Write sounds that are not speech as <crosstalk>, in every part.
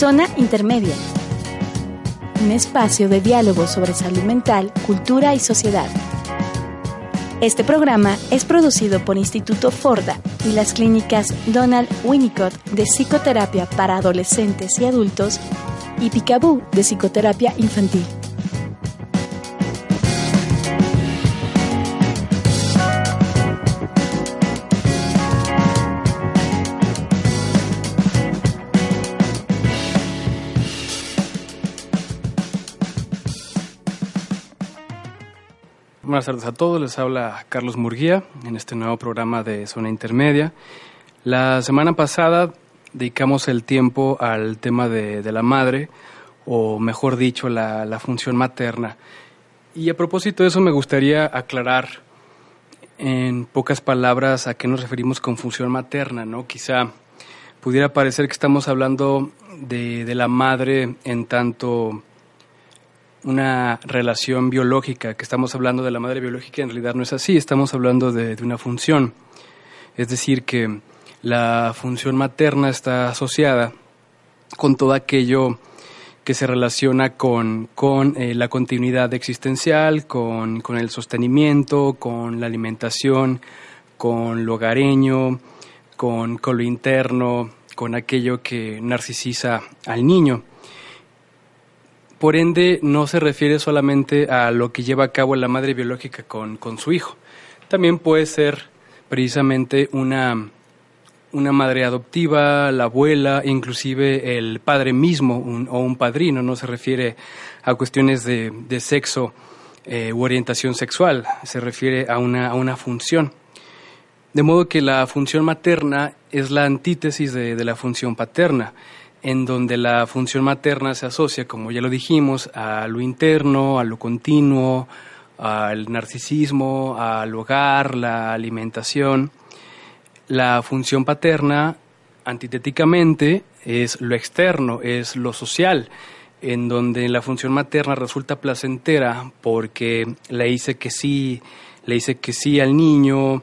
Zona Intermedia. Un espacio de diálogo sobre salud mental, cultura y sociedad. Este programa es producido por Instituto Forda y las clínicas Donald Winnicott de Psicoterapia para Adolescentes y Adultos y Picaboo de Psicoterapia Infantil. Buenas tardes a todos, les habla Carlos Murguía en este nuevo programa de Zona Intermedia. La semana pasada dedicamos el tiempo al tema de, la madre, o mejor dicho, la, función materna. Y a propósito de eso me gustaría aclarar en pocas palabras a qué nos referimos con función materna, ¿no? Quizá pudiera parecer que estamos hablando de la madre en tanto una relación biológica, que estamos hablando de la madre biológica, en realidad no es así, estamos hablando de, una función. Es decir, que la función materna está asociada con todo aquello que se relaciona con, con eh, la continuidad existencial, con, con, el sostenimiento, con la alimentación, con lo hogareño, con, con lo interno, con aquello que narcisiza al niño. Por ende, no se refiere solamente a lo que lleva a cabo la madre biológica con, su hijo. También puede ser precisamente una, una madre adoptiva, la abuela, inclusive el padre mismo o un padrino. No se refiere a cuestiones de, sexo eh, u orientación sexual, se refiere a una, a una función. De modo que la función materna es la antítesis de, de la función paterna en donde la función materna se asocia, como ya lo dijimos, a lo interno, a lo continuo, al narcisismo, al hogar, la alimentación. La función paterna, antitéticamente, es lo externo, es lo social, en donde la función materna resulta placentera porque le dice que sí, le dice que sí al niño,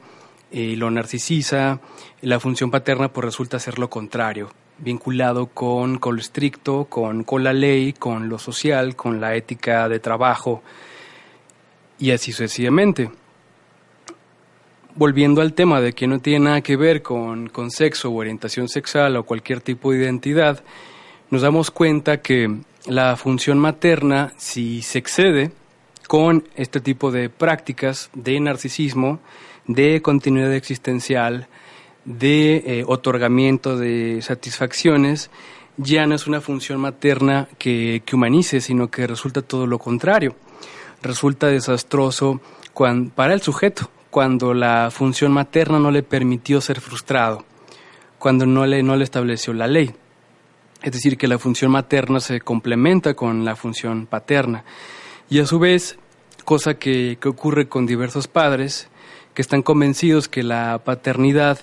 y lo narcisiza, la función paterna pues resulta ser lo contrario, vinculado con, lo estricto, con, con, la ley, con lo social, con la ética de trabajo y así sucesivamente. Volviendo al tema de que no tiene nada que ver con, con sexo o orientación sexual o cualquier tipo de identidad, nos damos cuenta que la función materna, si se excede con este tipo de prácticas de narcisismo, de continuidad existencial, de eh, otorgamiento de satisfacciones, ya no es una función materna que, humanice, sino que resulta todo lo contrario. Resulta desastroso para el sujeto, cuando la función materna no le permitió ser frustrado, cuando no le, no le estableció la ley. Es decir, que la función materna se complementa con la función paterna. Y a su vez, cosa que, que ocurre con diversos padres, que están convencidos que la paternidad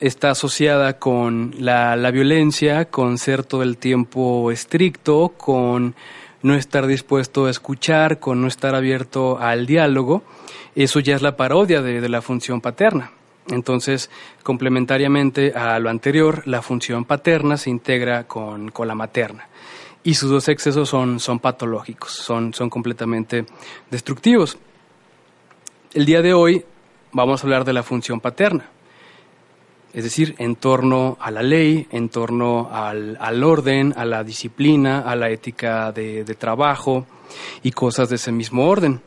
está asociada con la, violencia, con ser todo el tiempo estricto, con no estar dispuesto a escuchar, con no estar abierto al diálogo. Eso ya es la parodia de, la función paterna. Entonces, complementariamente a lo anterior, la función paterna se integra con, la materna. Y sus dos excesos son, son patológicos, son, son completamente destructivos. El día de hoy vamos a hablar de la función paterna es decir, en torno a la ley, en torno al, orden, a la disciplina, a la ética de, trabajo y cosas de ese mismo orden.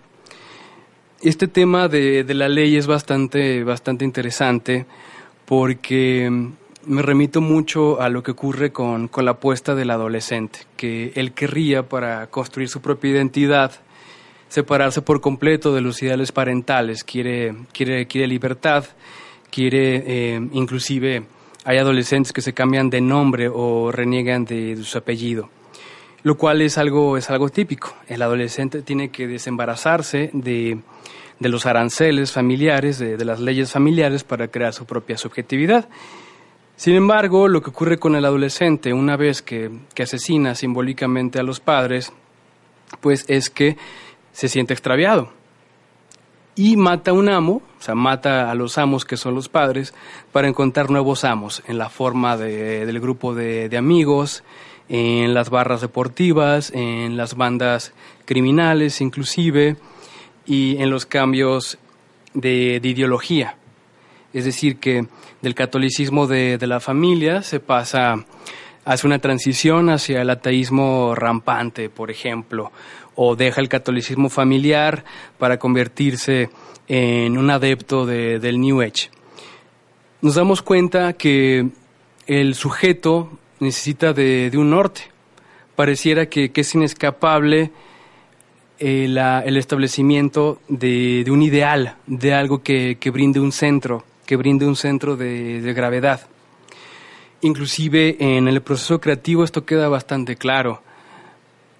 Este tema de, la ley es bastante, bastante interesante porque me remito mucho a lo que ocurre con, la apuesta del adolescente, que él querría para construir su propia identidad separarse por completo de los ideales parentales, quiere, quiere, quiere libertad quiere, eh, inclusive hay adolescentes que se cambian de nombre o reniegan de, su apellido, lo cual es algo, es algo típico. El adolescente tiene que desembarazarse de, de los aranceles familiares, de, las leyes familiares para crear su propia subjetividad. Sin embargo, lo que ocurre con el adolescente una vez que, que asesina simbólicamente a los padres, pues es que se siente extraviado y mata un amo, o sea, mata a los amos que son los padres, para encontrar nuevos amos en la forma de, del grupo de, amigos, en las barras deportivas, en las bandas criminales inclusive, y en los cambios de, ideología. Es decir, que del catolicismo de, de la familia se pasa hace una transición hacia el ateísmo rampante, por ejemplo, o deja el catolicismo familiar para convertirse en un adepto del New Age. Nos damos cuenta que el sujeto necesita de, un norte. Pareciera que, es inescapable eh, el establecimiento de, un ideal, de algo que, brinde un centro, que brinde un centro de, de gravedad. Inclusive en el proceso creativo esto queda bastante claro.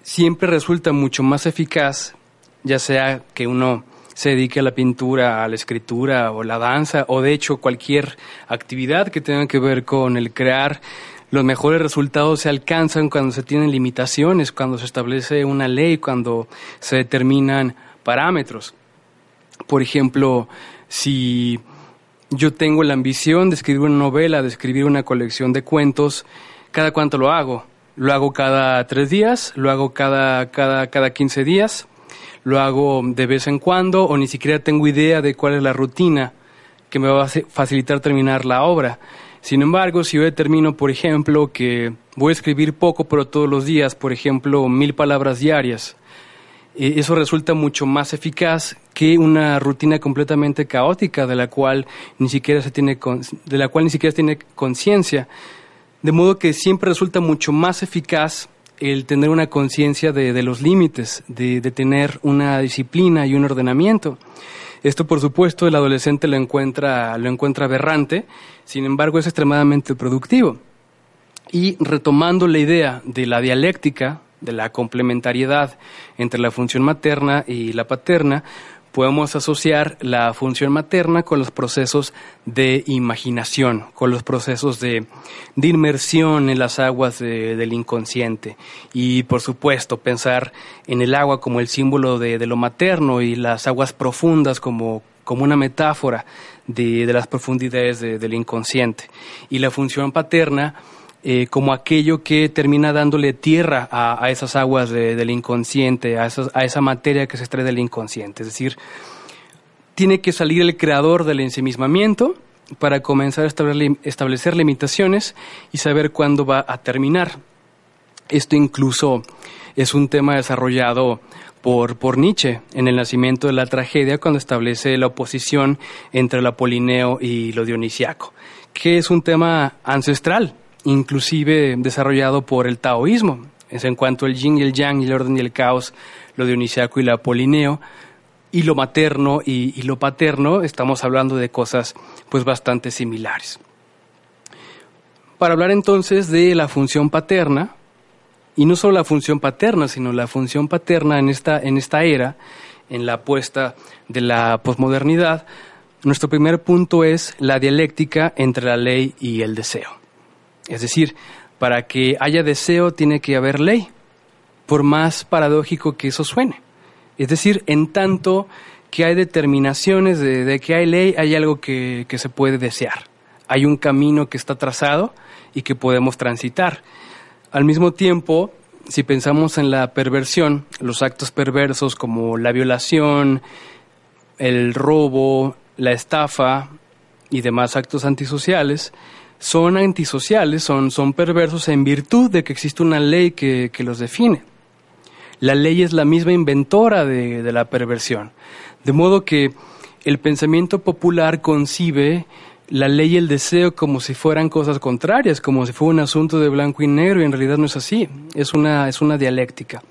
Siempre resulta mucho más eficaz, ya sea que uno se dedique a la pintura, a la escritura o la danza, o de hecho cualquier actividad que tenga que ver con el crear, los mejores resultados se alcanzan cuando se tienen limitaciones, cuando se establece una ley, cuando se determinan parámetros. Por ejemplo, si yo tengo la ambición de escribir una novela, de escribir una colección de cuentos. ¿Cada cuánto lo hago? Lo hago cada tres días, lo hago cada, cada, cada 15 días, lo hago de vez en cuando o ni siquiera tengo idea de cuál es la rutina que me va a facilitar terminar la obra. Sin embargo, si yo determino, por ejemplo, que voy a escribir poco, pero todos los días, por ejemplo, mil palabras diarias, eh, eso resulta mucho más eficaz que una rutina completamente caótica de la cual ni siquiera se tiene de la cual ni siquiera tiene conciencia de modo que siempre resulta mucho más eficaz el tener una conciencia de, los límites, de, tener una disciplina y un ordenamiento. Esto, por supuesto, el adolescente lo encuentra, lo encuentra aberrante, sin embargo, es extremadamente productivo. Y retomando la idea de la dialéctica, de la complementariedad entre la función materna y la paterna, podemos asociar la función materna con los procesos de imaginación, con los procesos de, inmersión en las aguas del inconsciente. Y por supuesto, pensar en el agua como el símbolo de, lo materno y las aguas profundas como, como una metáfora de, las profundidades del inconsciente. Y la función paterna eh, como aquello que termina dándole tierra a, esas aguas del inconsciente, a, a esa materia que se extrae del inconsciente. Es decir, tiene que salir el creador del ensimismamiento para comenzar a establecer, limitaciones y saber cuándo va a terminar. Esto incluso es un tema desarrollado por, por, Nietzsche en el nacimiento de la tragedia cuando establece la oposición entre lo apolineo y lo dionisiaco, que es un tema ancestral inclusive desarrollado por el taoísmo. Es en cuanto al yin y el yang el orden y el caos, lo dionisiaco y lo apolineo, y lo materno y, lo paterno, estamos hablando de cosas pues bastante similares. Para hablar entonces de la función paterna, y no solo la función paterna, sino la función paterna en esta, en esta era, en la apuesta de la posmodernidad, nuestro primer punto es la dialéctica entre la ley y el deseo. Es decir, para que haya deseo tiene que haber ley, por más paradójico que eso suene. Es decir, en tanto que hay determinaciones de, que hay ley, hay algo que, que se puede desear. Hay un camino que está trazado y que podemos transitar. Al mismo tiempo, si pensamos en la perversión, los actos perversos como la violación, el robo, la estafa y demás actos antisociales, son antisociales, son, son perversos en virtud de que existe una ley que, los define. La ley es la misma inventora de, de la perversión. De modo que el pensamiento popular concibe la ley y el deseo como si fueran cosas contrarias, como si fuera un asunto de blanco y negro, y en realidad no es así, es una, es una dialéctica.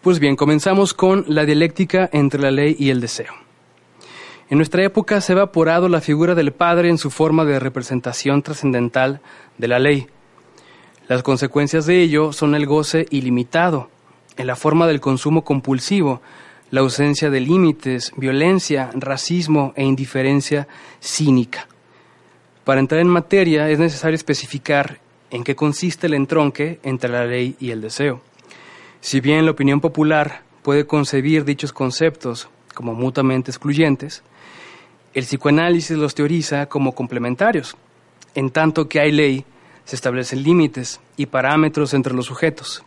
Pues bien, comenzamos con la dialéctica entre la ley y el deseo. En nuestra época se ha evaporado la figura del Padre en su forma de representación trascendental de la ley. Las consecuencias de ello son el goce ilimitado, en la forma del consumo compulsivo, la ausencia de límites, violencia, racismo e indiferencia cínica. Para entrar en materia es necesario especificar en qué consiste el entronque entre la ley y el deseo. Si bien la opinión popular puede concebir dichos conceptos como mutuamente excluyentes, el psicoanálisis los teoriza como complementarios. En tanto que hay ley, se establecen límites y parámetros entre los sujetos.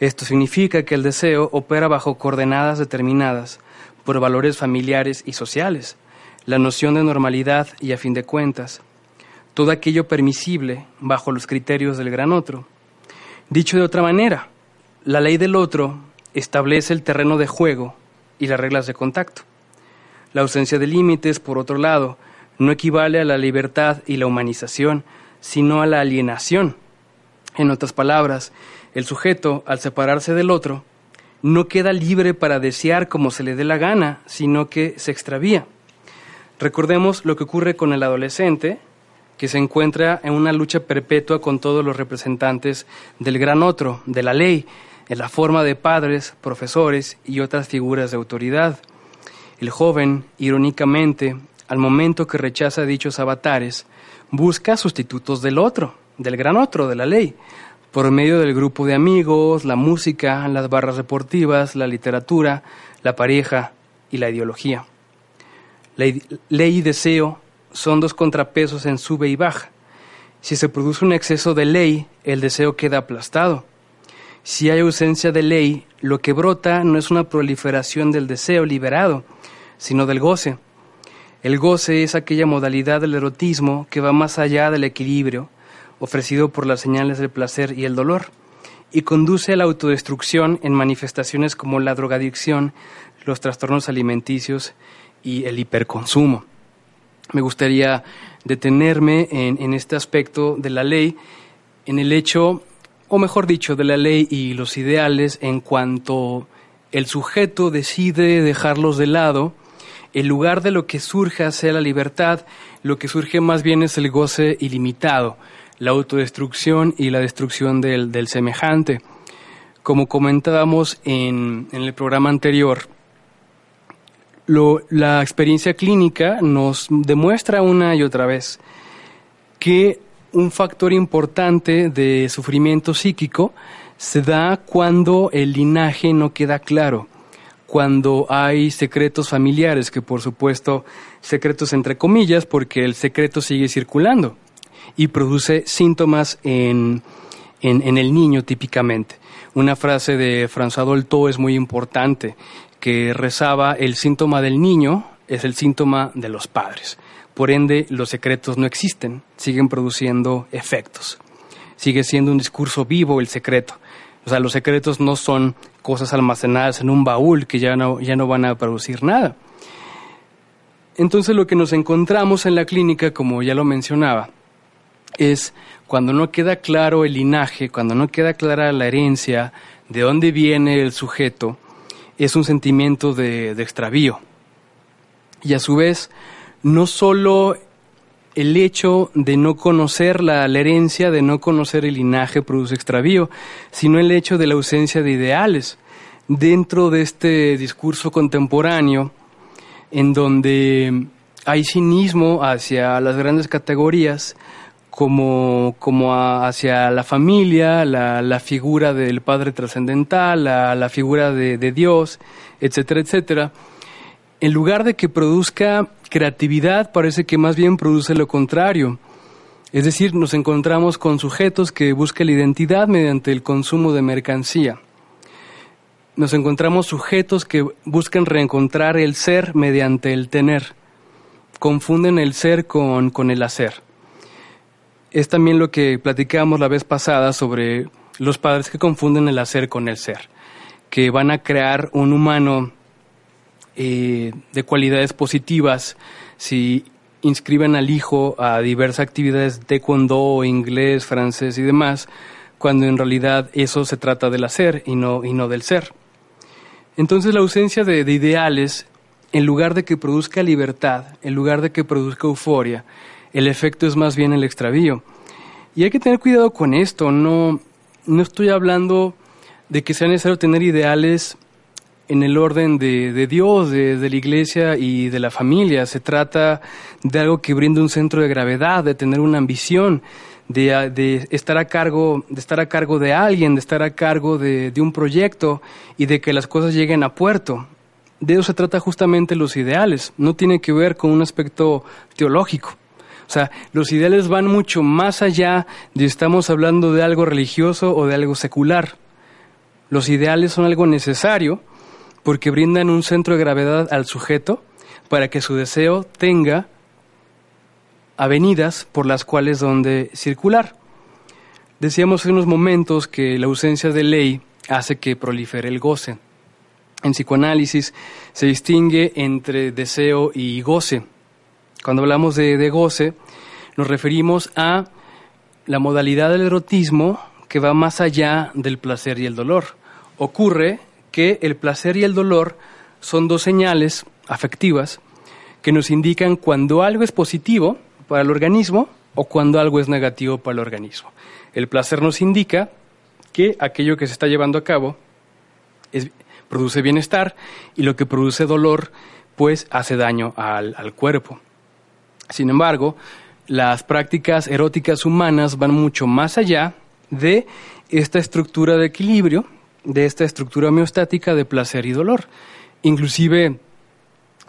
Esto significa que el deseo opera bajo coordenadas determinadas por valores familiares y sociales, la noción de normalidad y a fin de cuentas, todo aquello permisible bajo los criterios del gran otro. Dicho de otra manera, la ley del otro establece el terreno de juego y las reglas de contacto. La ausencia de límites, por otro lado, no equivale a la libertad y la humanización, sino a la alienación. En otras palabras, el sujeto, al separarse del otro, no queda libre para desear como se le dé la gana, sino que se extravía. Recordemos lo que ocurre con el adolescente, que se encuentra en una lucha perpetua con todos los representantes del gran otro, de la ley, en la forma de padres, profesores y otras figuras de autoridad. El joven, irónicamente, al momento que rechaza dichos avatares, busca sustitutos del otro, del gran otro, de la ley, por medio del grupo de amigos, la música, las barras deportivas, la literatura, la pareja y la ideología. Ley, y deseo son dos contrapesos en sube y baja. Si se produce un exceso de ley, el deseo queda aplastado. Si hay ausencia de ley, lo que brota no es una proliferación del deseo liberado, sino del goce. El goce es aquella modalidad del erotismo que va más allá del equilibrio ofrecido por las señales del placer y el dolor y conduce a la autodestrucción en manifestaciones como la drogadicción, los trastornos alimenticios y el hiperconsumo me gustaría detenerme en, este aspecto de la ley, en el hecho, o mejor dicho, de la ley y los ideales en cuanto el sujeto decide dejarlos de lado, en lugar de lo que surge sea la libertad, lo que surge más bien es el goce ilimitado, la autodestrucción y la destrucción del, semejante. Como comentábamos en el programa anterior, la experiencia clínica nos demuestra una y otra vez que un factor importante de sufrimiento psíquico se da cuando el linaje no queda claro, cuando hay secretos familiares, que por supuesto secretos entre comillas, porque el secreto sigue circulando y produce síntomas en, en, el niño típicamente. Una frase de François Dolto es muy importante que rezaba el síntoma del niño es el síntoma de los padres. Por ende, los secretos no existen, siguen produciendo efectos. Sigue siendo un discurso vivo el secreto. O sea, los secretos no son cosas almacenadas en un baúl que ya no, ya no van a producir nada. Entonces lo que nos encontramos en la clínica, como ya lo mencionaba, es cuando no queda claro el linaje, cuando no queda clara la herencia, de dónde viene el sujeto, es un sentimiento de, extravío. Y a su vez, no solo el hecho de no conocer la, herencia, de no conocer el linaje produce extravío, sino el hecho de la ausencia de ideales. Dentro de este discurso contemporáneo, en donde hay cinismo hacia las grandes categorías, como, como hacia la familia, la, figura del Padre trascendental, la, la figura de, de, Dios, etcétera, etcétera. En lugar de que produzca creatividad, parece que más bien produce lo contrario. Es decir, nos encontramos con sujetos que buscan la identidad mediante el consumo de mercancía. Nos encontramos sujetos que buscan reencontrar el ser mediante el tener. Confunden el ser con, con el hacer es también lo que platicábamos la vez pasada sobre los padres que confunden el hacer con el ser, que van a crear un humano eh, de cualidades positivas si inscriben al hijo a diversas actividades de taekwondo, inglés, francés y demás, cuando en realidad eso se trata del hacer y no, y no del ser. Entonces la ausencia de ideales, en lugar de que produzca libertad, en lugar de que produzca euforia, el efecto es más bien el extravío. Y hay que tener cuidado con esto, no, no estoy hablando de que sea necesario tener ideales en el orden de, de Dios, de, la iglesia y de la familia. Se trata de algo que brinda un centro de gravedad, de tener una ambición, de, de, estar a cargo, de estar a cargo de alguien, de estar a cargo de, de un proyecto y de que las cosas lleguen a puerto. De eso se trata justamente los ideales. No tiene que ver con un aspecto teológico O sea, los ideales van mucho más allá de estamos hablando de algo religioso o de algo secular. Los ideales son algo necesario porque brindan un centro de gravedad al sujeto para que su deseo tenga avenidas por las cuales donde circular. Decíamos en unos momentos que la ausencia de ley hace que prolifere el goce. En psicoanálisis se distingue entre deseo y goce. Cuando hablamos de, de goce, nos referimos a la modalidad del erotismo que va más allá del placer y el dolor. Ocurre que el placer y el dolor son dos señales afectivas que nos indican cuando algo es positivo para el organismo o cuando algo es negativo para el organismo. El placer nos indica que aquello que se está llevando a cabo produce bienestar y lo que produce dolor pues hace daño al, al cuerpo. Sin embargo, las prácticas eróticas humanas van mucho más allá de esta estructura de equilibrio, de esta estructura homeostática de placer y dolor. Inclusive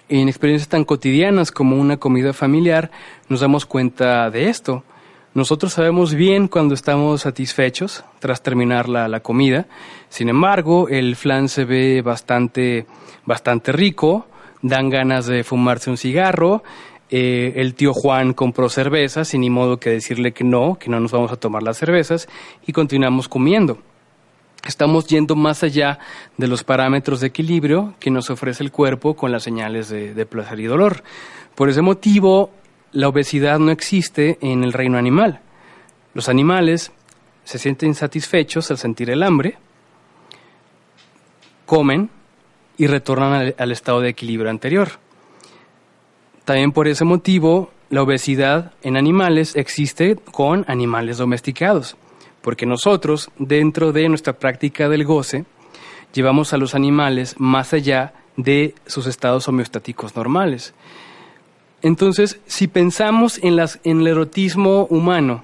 en experiencias tan cotidianas como una comida familiar nos damos cuenta de esto. Nosotros sabemos bien cuando estamos satisfechos tras terminar la, la comida. Sin embargo, el flan se ve bastante, bastante rico, dan ganas de fumarse un cigarro, eh, el tío Juan compró cervezas y ni modo que decirle que no, que no nos vamos a tomar las cervezas y continuamos comiendo. Estamos yendo más allá de los parámetros de equilibrio que nos ofrece el cuerpo con las señales de, placer y dolor. Por ese motivo, la obesidad no existe en el reino animal. Los animales se sienten satisfechos al sentir el hambre, comen y retornan al estado de equilibrio anterior. También por ese motivo, la obesidad en animales existe con animales domesticados, porque nosotros, dentro de nuestra práctica del goce, llevamos a los animales más allá de sus estados homeostáticos normales. Entonces, si pensamos en, el erotismo humano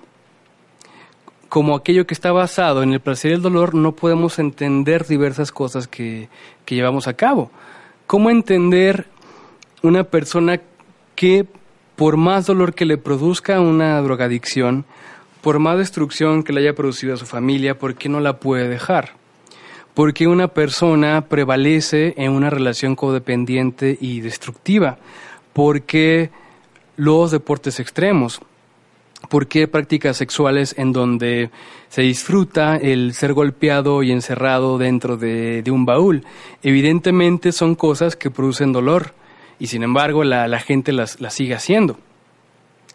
como aquello que está basado en el placer y el dolor, no podemos entender diversas cosas que, que llevamos a cabo. ¿Cómo entender una persona que por más dolor que le produzca una drogadicción, por más destrucción que le haya producido a su familia, ¿por qué no la puede dejar? ¿Por qué una persona prevalece en una relación codependiente y destructiva? ¿Por qué los deportes extremos? ¿Por qué prácticas sexuales en donde se disfruta el ser golpeado y encerrado dentro de, un baúl? Evidentemente son cosas que producen dolor y sin embargo la, gente las sigue haciendo.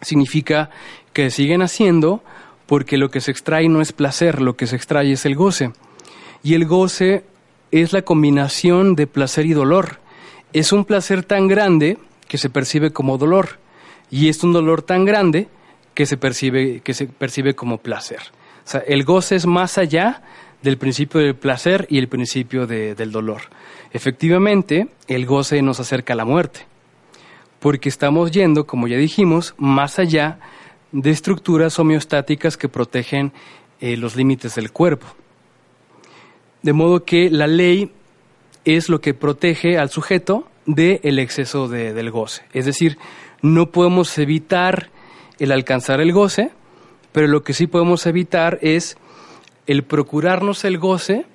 Significa que siguen haciendo porque lo que se extrae no es placer, lo que se extrae es el goce. Y el goce es la combinación de placer y dolor. Es un placer tan grande que se percibe como dolor y es un dolor tan grande que se percibe, que se percibe como placer. O sea, el goce es más allá del principio del placer y el principio de, del dolor. Efectivamente, el goce nos acerca a la muerte, porque estamos yendo, como ya dijimos, más allá de estructuras homeostáticas que protegen eh, los límites del cuerpo. De modo que la ley es lo que protege al sujeto del el exceso de, del goce. Es decir, no podemos evitar el alcanzar el goce, pero lo que sí podemos evitar es el procurarnos el goce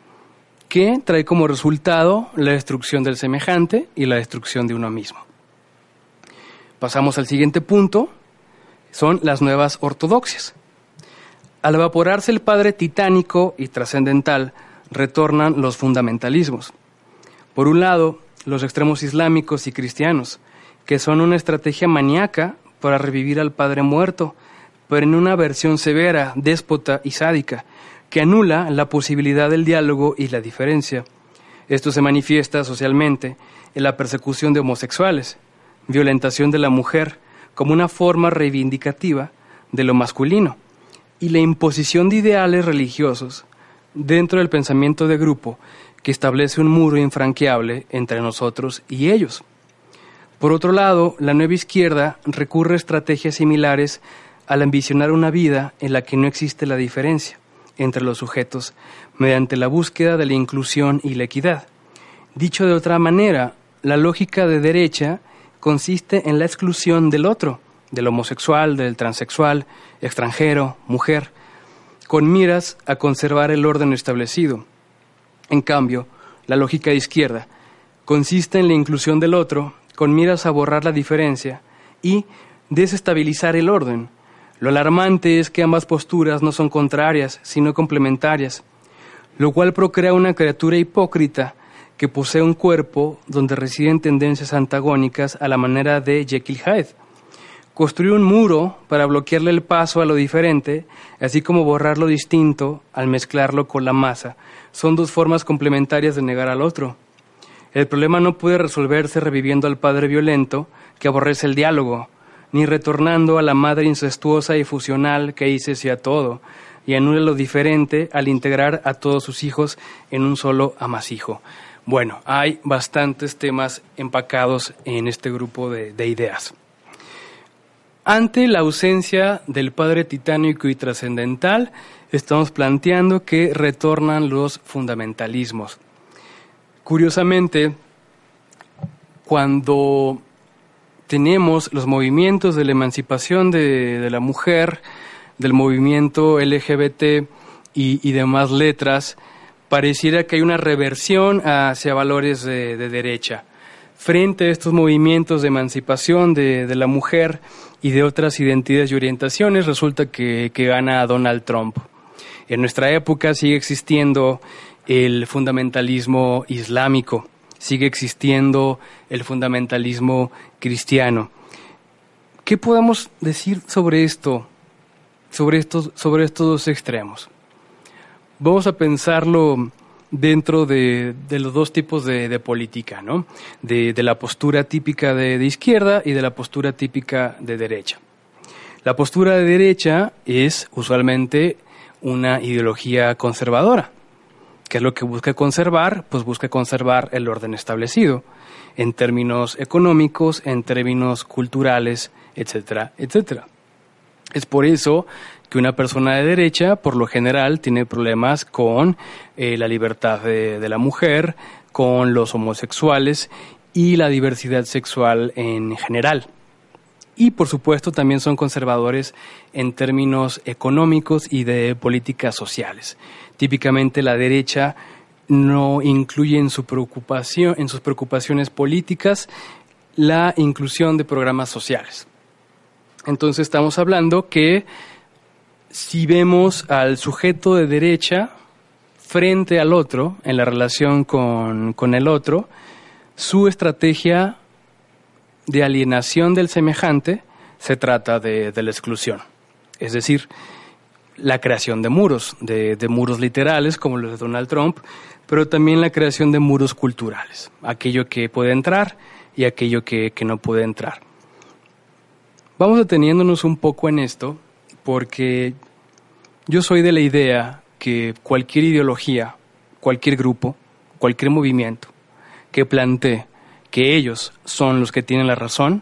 que trae como resultado la destrucción del semejante y la destrucción de uno mismo. Pasamos al siguiente punto, son las nuevas ortodoxias. Al evaporarse el padre titánico y trascendental, retornan los fundamentalismos. Por un lado, los extremos islámicos y cristianos, que son una estrategia maníaca para revivir al padre muerto, pero en una versión severa, déspota y sádica, que anula la posibilidad del diálogo y la diferencia. Esto se manifiesta socialmente en la persecución de homosexuales, violentación de la mujer como una forma reivindicativa de lo masculino y la imposición de ideales religiosos dentro del pensamiento de grupo que establece un muro infranqueable entre nosotros y ellos. Por otro lado, la nueva izquierda recurre a estrategias similares al ambicionar una vida en la que no existe la diferencia entre los sujetos mediante la búsqueda de la inclusión y la equidad. Dicho de otra manera, la lógica de derecha consiste en la exclusión del otro del homosexual, del transexual, extranjero, mujer, con miras a conservar el orden establecido. En cambio, la lógica de izquierda consiste en la inclusión del otro con miras a borrar la diferencia y desestabilizar el orden. Lo alarmante es que ambas posturas no son contrarias, sino complementarias, lo cual procrea una criatura hipócrita que posee un cuerpo donde residen tendencias antagónicas a la manera de Jekyll Hyde. Construir un muro para bloquearle el paso a lo diferente, así como borrar lo distinto al mezclarlo con la masa, son dos formas complementarias de negar al otro. El problema no puede resolverse reviviendo al padre violento que aborrece el diálogo, ni retornando a la madre incestuosa y fusional que hice a todo, y anula lo diferente al integrar a todos sus hijos en un solo amasijo. Bueno, hay bastantes temas empacados en este grupo de, de ideas. Ante la ausencia del Padre titánico y trascendental, estamos planteando que retornan los fundamentalismos. Curiosamente, cuando tenemos los movimientos de la emancipación de, la mujer, del movimiento LGBT y demás letras, pareciera que hay una reversión hacia valores de, derecha. Frente a estos movimientos de emancipación de, la mujer y de otras identidades y orientaciones, resulta que, que gana Donald Trump. En nuestra época sigue existiendo el fundamentalismo islámico, sigue existiendo el fundamentalismo cristiano. ¿Qué podemos decir sobre esto, sobre estos, sobre estos dos extremos? Vamos a pensarlo dentro de, los dos tipos de, política, ¿no? De, la postura típica de, izquierda y de la postura típica de derecha. La postura de derecha es usualmente una ideología conservadora. ¿Qué es lo que busca conservar? Pues busca conservar el orden establecido en términos económicos, en términos culturales, etcétera, etcétera. Es por eso que una persona de derecha, por lo general, tiene problemas con eh, la libertad de, la mujer, con los homosexuales y la diversidad sexual en general. Y por supuesto también son conservadores en términos económicos y de políticas sociales. Típicamente la derecha no incluye en en sus preocupaciones políticas, la inclusión de programas sociales. Entonces estamos hablando que si vemos al sujeto de derecha frente al otro, en la relación con, el otro, su estrategia de alienación del semejante se trata de, la exclusión. Es decir, la creación de muros, de, muros literales como los de Donald Trump, pero también la creación de muros culturales, aquello que puede entrar y aquello que, que no puede entrar. Vamos deteniéndonos un poco en esto porque yo soy de la idea que cualquier ideología, cualquier grupo, cualquier movimiento que plantee que ellos son los que tienen la razón,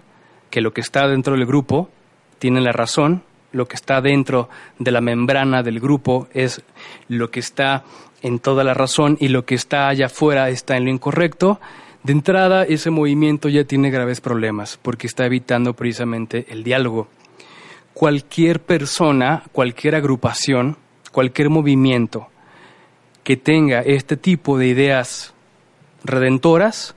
que lo que está dentro del grupo tiene la razón, lo que está dentro de la membrana del grupo es lo que está en toda la razón y lo que está allá afuera está en lo incorrecto, de entrada ese movimiento ya tiene graves problemas porque está evitando precisamente el diálogo cualquier persona, cualquier agrupación, cualquier movimiento que tenga este tipo de ideas redentoras,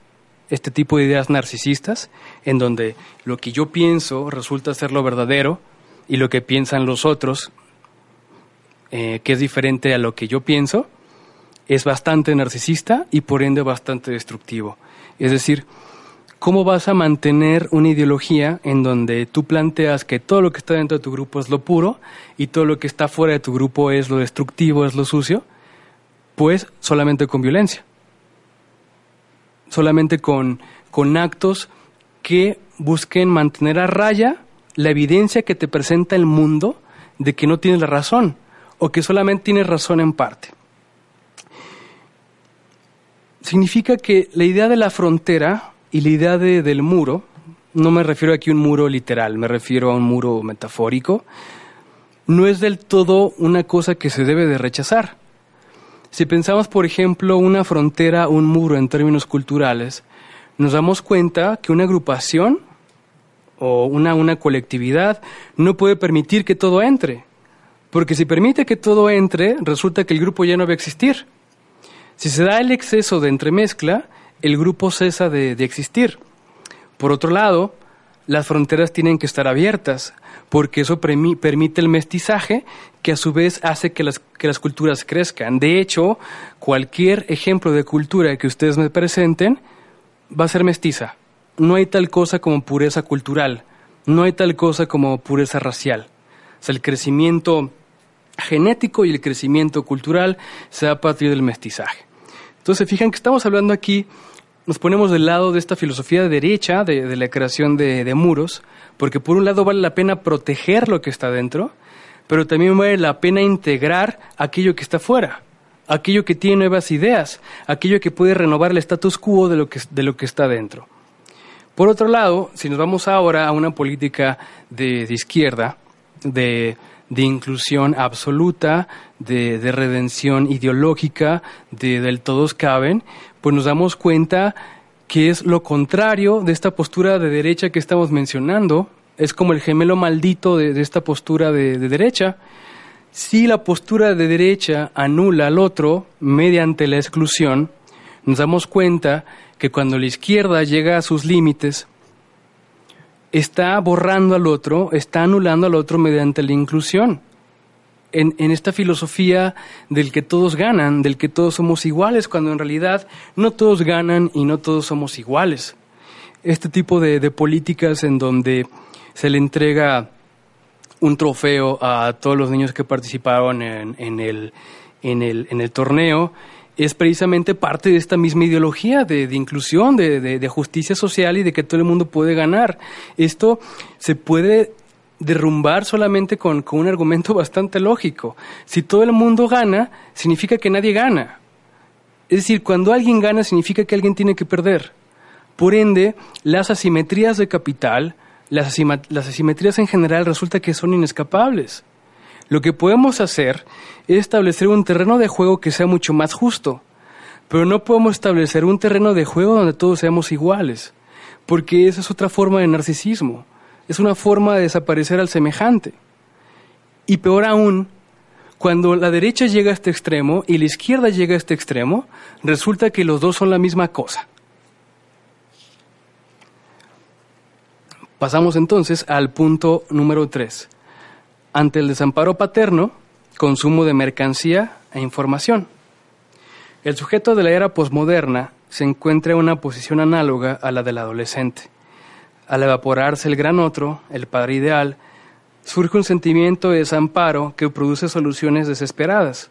este tipo de ideas narcisistas, en donde lo que yo pienso resulta ser lo verdadero y lo que piensan los otros, eh, que es diferente a lo que yo pienso, es bastante narcisista y por ende bastante destructivo. Es decir, ¿cómo vas a mantener una ideología en donde tú planteas que todo lo que está dentro de tu grupo es lo puro y todo lo que está fuera de tu grupo es lo destructivo, es lo sucio? Pues solamente con violencia, solamente con, con actos que busquen mantener a raya la evidencia que te presenta el mundo de que no tienes la razón o que solamente tienes razón en parte. Significa que la idea de la frontera y la idea de, del muro, no me refiero aquí a un muro literal, me refiero a un muro metafórico, no es del todo una cosa que se debe de rechazar. Si pensamos, por ejemplo, una frontera, un muro en términos culturales, nos damos cuenta que una agrupación o una, una colectividad no puede permitir que todo entre. Porque si permite que todo entre, resulta que el grupo ya no va a existir. Si se da el exceso de entremezcla, el grupo cesa de, existir. Por otro lado, las fronteras tienen que estar abiertas, porque eso permite el mestizaje que a su vez hace que las, que las culturas crezcan. De hecho, cualquier ejemplo de cultura que ustedes me presenten va a ser mestiza. No hay tal cosa como pureza cultural, no hay tal cosa como pureza racial. O sea, el crecimiento genético y el crecimiento cultural se da a partir del mestizaje. Entonces, fijan que estamos hablando aquí nos ponemos del lado de esta filosofía de derecha, de, la creación de, muros, porque por un lado vale la pena proteger lo que está dentro, pero también vale la pena integrar aquello que está fuera, aquello que tiene nuevas ideas, aquello que puede renovar el status quo de lo que, de lo que está dentro. Por otro lado, si nos vamos ahora a una política de, izquierda, de, inclusión absoluta, de, de redención ideológica, de del todos caben, pues nos damos cuenta que es lo contrario de esta postura de derecha que estamos mencionando. Es como el gemelo maldito de, esta postura de, derecha. Si la postura de derecha anula al otro mediante la exclusión, nos damos cuenta que cuando la izquierda llega a sus límites, está borrando al otro, está anulando al otro mediante la inclusión en, esta filosofía del que todos ganan, del que todos somos iguales, cuando en realidad no todos ganan y no todos somos iguales. Este tipo de, políticas en donde se le entrega un trofeo a todos los niños que participaron en, el, torneo es precisamente parte de esta misma ideología de, inclusión, de, justicia social y de que todo el mundo puede ganar. Esto se puede derrumbar solamente con, un argumento <laughs> bastante lógico. Si todo el mundo gana, significa que nadie gana. Es decir, cuando alguien gana, significa que alguien tiene que perder. Por ende, las asimetrías de capital, las, las asimetrías en general resulta que son inescapables. Lo que podemos hacer es establecer un terreno de juego que sea mucho más justo, pero no podemos establecer un terreno de juego donde todos seamos iguales, porque esa es otra forma de narcisismo es una forma de desaparecer al semejante. Y peor aún, cuando la derecha llega a este extremo y la izquierda llega a este extremo, resulta que los dos son la misma cosa. Pasamos entonces al punto número 3. Ante el desamparo paterno, consumo de mercancía e información. El sujeto de la era posmoderna se encuentra en una posición análoga a la del adolescente. Al evaporarse el gran otro, el padre ideal, surge un sentimiento de desamparo que produce soluciones desesperadas.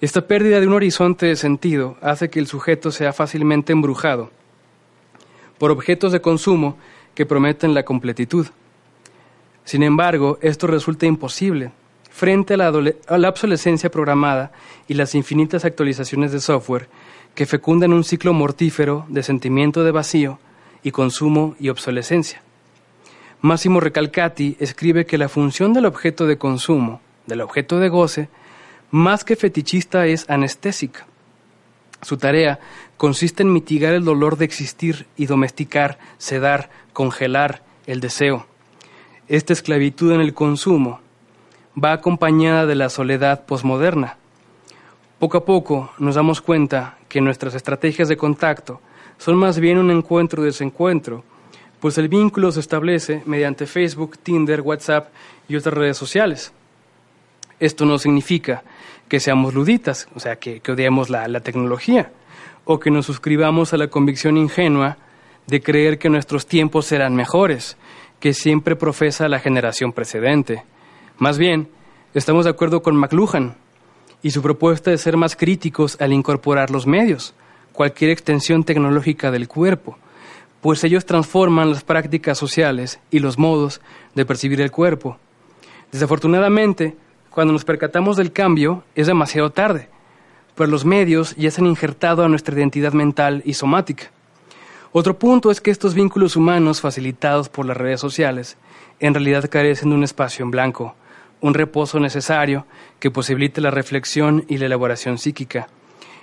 Esta pérdida de un horizonte de sentido hace que el sujeto sea fácilmente embrujado por objetos de consumo que prometen la completitud. Sin embargo, esto resulta imposible frente a la, a la, obsolescencia programada y las infinitas actualizaciones de software que fecundan un ciclo mortífero de sentimiento de vacío y consumo y obsolescencia. Máximo Recalcati escribe que la función del objeto de consumo, del objeto de goce, más que fetichista es anestésica. Su tarea consiste en mitigar el dolor de existir y domesticar, sedar, congelar el deseo. Esta esclavitud en el consumo va acompañada de la soledad posmoderna. Poco a poco nos damos cuenta que nuestras estrategias de contacto son más bien un encuentro-desencuentro, pues el vínculo se establece mediante Facebook, Tinder, WhatsApp y otras redes sociales. Esto no significa que seamos luditas, o sea, que, odiemos la, la tecnología, o que nos suscribamos a la convicción ingenua de creer que nuestros tiempos serán mejores, que siempre profesa la generación precedente. Más bien, estamos de acuerdo con McLuhan y su propuesta de ser más críticos al incorporar los medios, cualquier extensión tecnológica del cuerpo, pues ellos transforman las prácticas sociales y los modos de percibir el cuerpo. Desafortunadamente, cuando nos percatamos del cambio, es demasiado tarde, pues los medios ya se han injertado a nuestra identidad mental y somática. Otro punto es que estos vínculos humanos facilitados por las redes sociales en realidad carecen de un espacio en blanco, un reposo necesario que posibilite la reflexión y la elaboración psíquica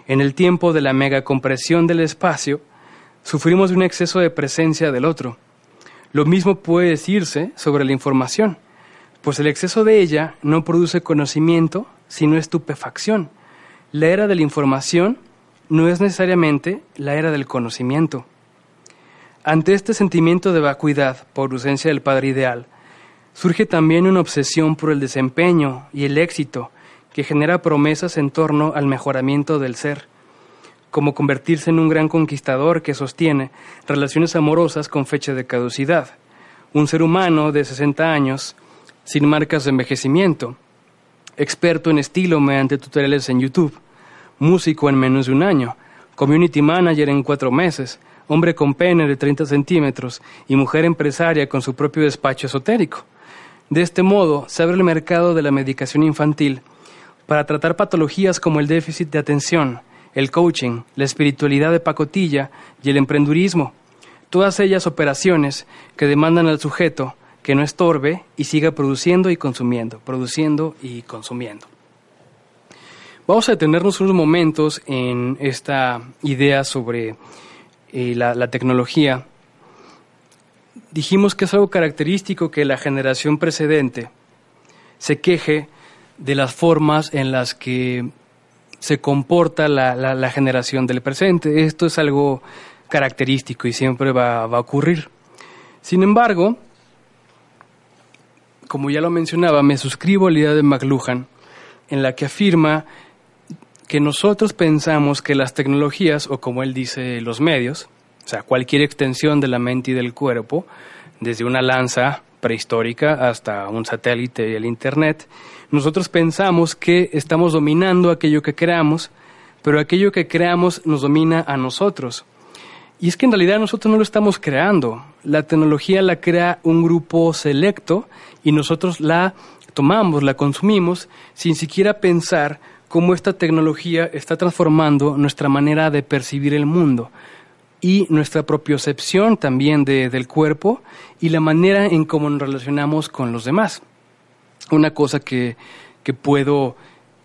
en el tiempo de la megacompresión del espacio, sufrimos un exceso de presencia del otro. Lo mismo puede decirse sobre la información, pues el exceso de ella no produce conocimiento, sino estupefacción. La era de la información no es necesariamente la era del conocimiento. Ante este sentimiento de vacuidad por ausencia del padre ideal, surge también una obsesión por el desempeño y el éxito que genera promesas en torno al mejoramiento del ser, como convertirse en un gran conquistador que sostiene relaciones amorosas con fecha de caducidad, un ser humano de 60 años sin marcas de envejecimiento, experto en estilo mediante tutoriales en YouTube, músico en menos de un año, community manager en cuatro meses, hombre con pene de 30 centímetros y mujer empresaria con su propio despacho esotérico. De este modo, se abre el mercado de la medicación infantil para tratar patologías como el déficit de atención, el coaching, la espiritualidad de pacotilla y el emprendurismo. Todas ellas operaciones que demandan al sujeto que no estorbe y siga produciendo y consumiendo, produciendo y consumiendo. Vamos a detenernos unos momentos en esta idea sobre eh, la, la tecnología dijimos que es algo característico que la generación precedente se queje de las formas en las que se comporta la, la, generación del presente. Esto es algo característico y siempre va, va, a ocurrir. Sin embargo, como ya lo mencionaba, me suscribo a la idea de McLuhan, en la que afirma que nosotros pensamos que las tecnologías, o como él dice, los medios, o sea, cualquier extensión de la mente y del cuerpo, desde una lanza prehistórica hasta un satélite y el Internet, nosotros pensamos que estamos dominando aquello que creamos, pero aquello que creamos nos domina a nosotros. Y es que en realidad nosotros no lo estamos creando. La tecnología la crea un grupo selecto y nosotros la tomamos, la consumimos sin siquiera pensar cómo esta tecnología está transformando nuestra manera de percibir el mundo y nuestra propiocepción también de, del cuerpo y la manera en cómo nos relacionamos con los demás. Una cosa que, que puedo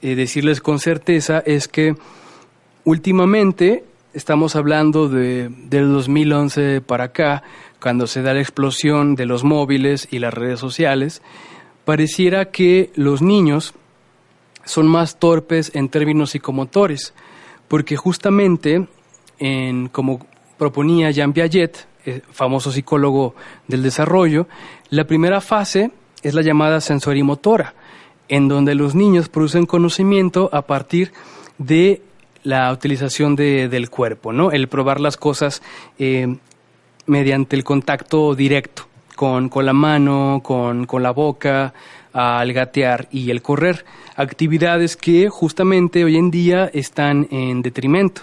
eh, decirles con certeza es que últimamente estamos hablando de, del 2011 para acá, cuando se da la explosión de los móviles y las redes sociales, pareciera que los niños son más torpes en términos psicomotores, porque justamente en, como proponía Jean Piaget, eh, famoso psicólogo del desarrollo, la primera fase es la llamada sensorimotora, en donde los niños producen conocimiento a partir de la utilización de, del cuerpo, ¿no? El probar las cosas eh, mediante el contacto directo, con, con la mano, con, con la boca, al gatear y el correr, actividades que justamente hoy en día están en detrimento.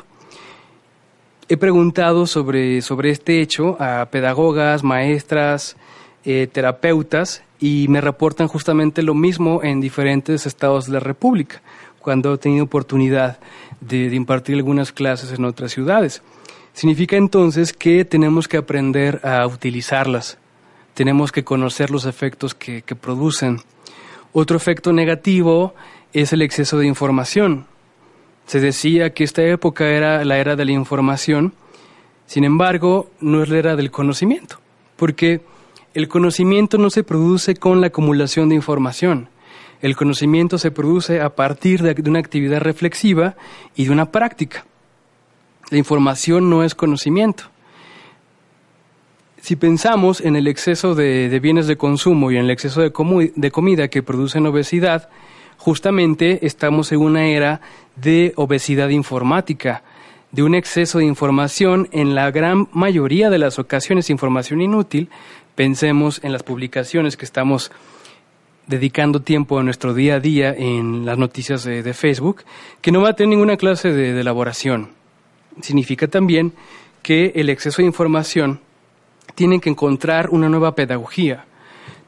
He preguntado sobre, sobre este hecho a pedagogas, maestras, eh, terapeutas y me reportan justamente lo mismo en diferentes estados de la República, cuando he tenido oportunidad de, impartir algunas clases en otras ciudades. Significa entonces que tenemos que aprender a utilizarlas, tenemos que conocer los efectos que, que producen. Otro efecto negativo es el exceso de información. Se decía que esta época era la era de la información, sin embargo, no es la era del conocimiento, porque el conocimiento no se produce con la acumulación de información. El conocimiento se produce a partir de, una actividad reflexiva y de una práctica. La información no es conocimiento. Si pensamos en el exceso de, bienes de consumo y en el exceso de, de comida que producen obesidad, justamente estamos en una era de obesidad informática, de un exceso de información, en la gran mayoría de las ocasiones información inútil. Pensemos en las publicaciones que estamos dedicando tiempo a nuestro día a día en las noticias de, Facebook, que no va a tener ninguna clase de, de elaboración. Significa también que el exceso de información tiene que encontrar una nueva pedagogía,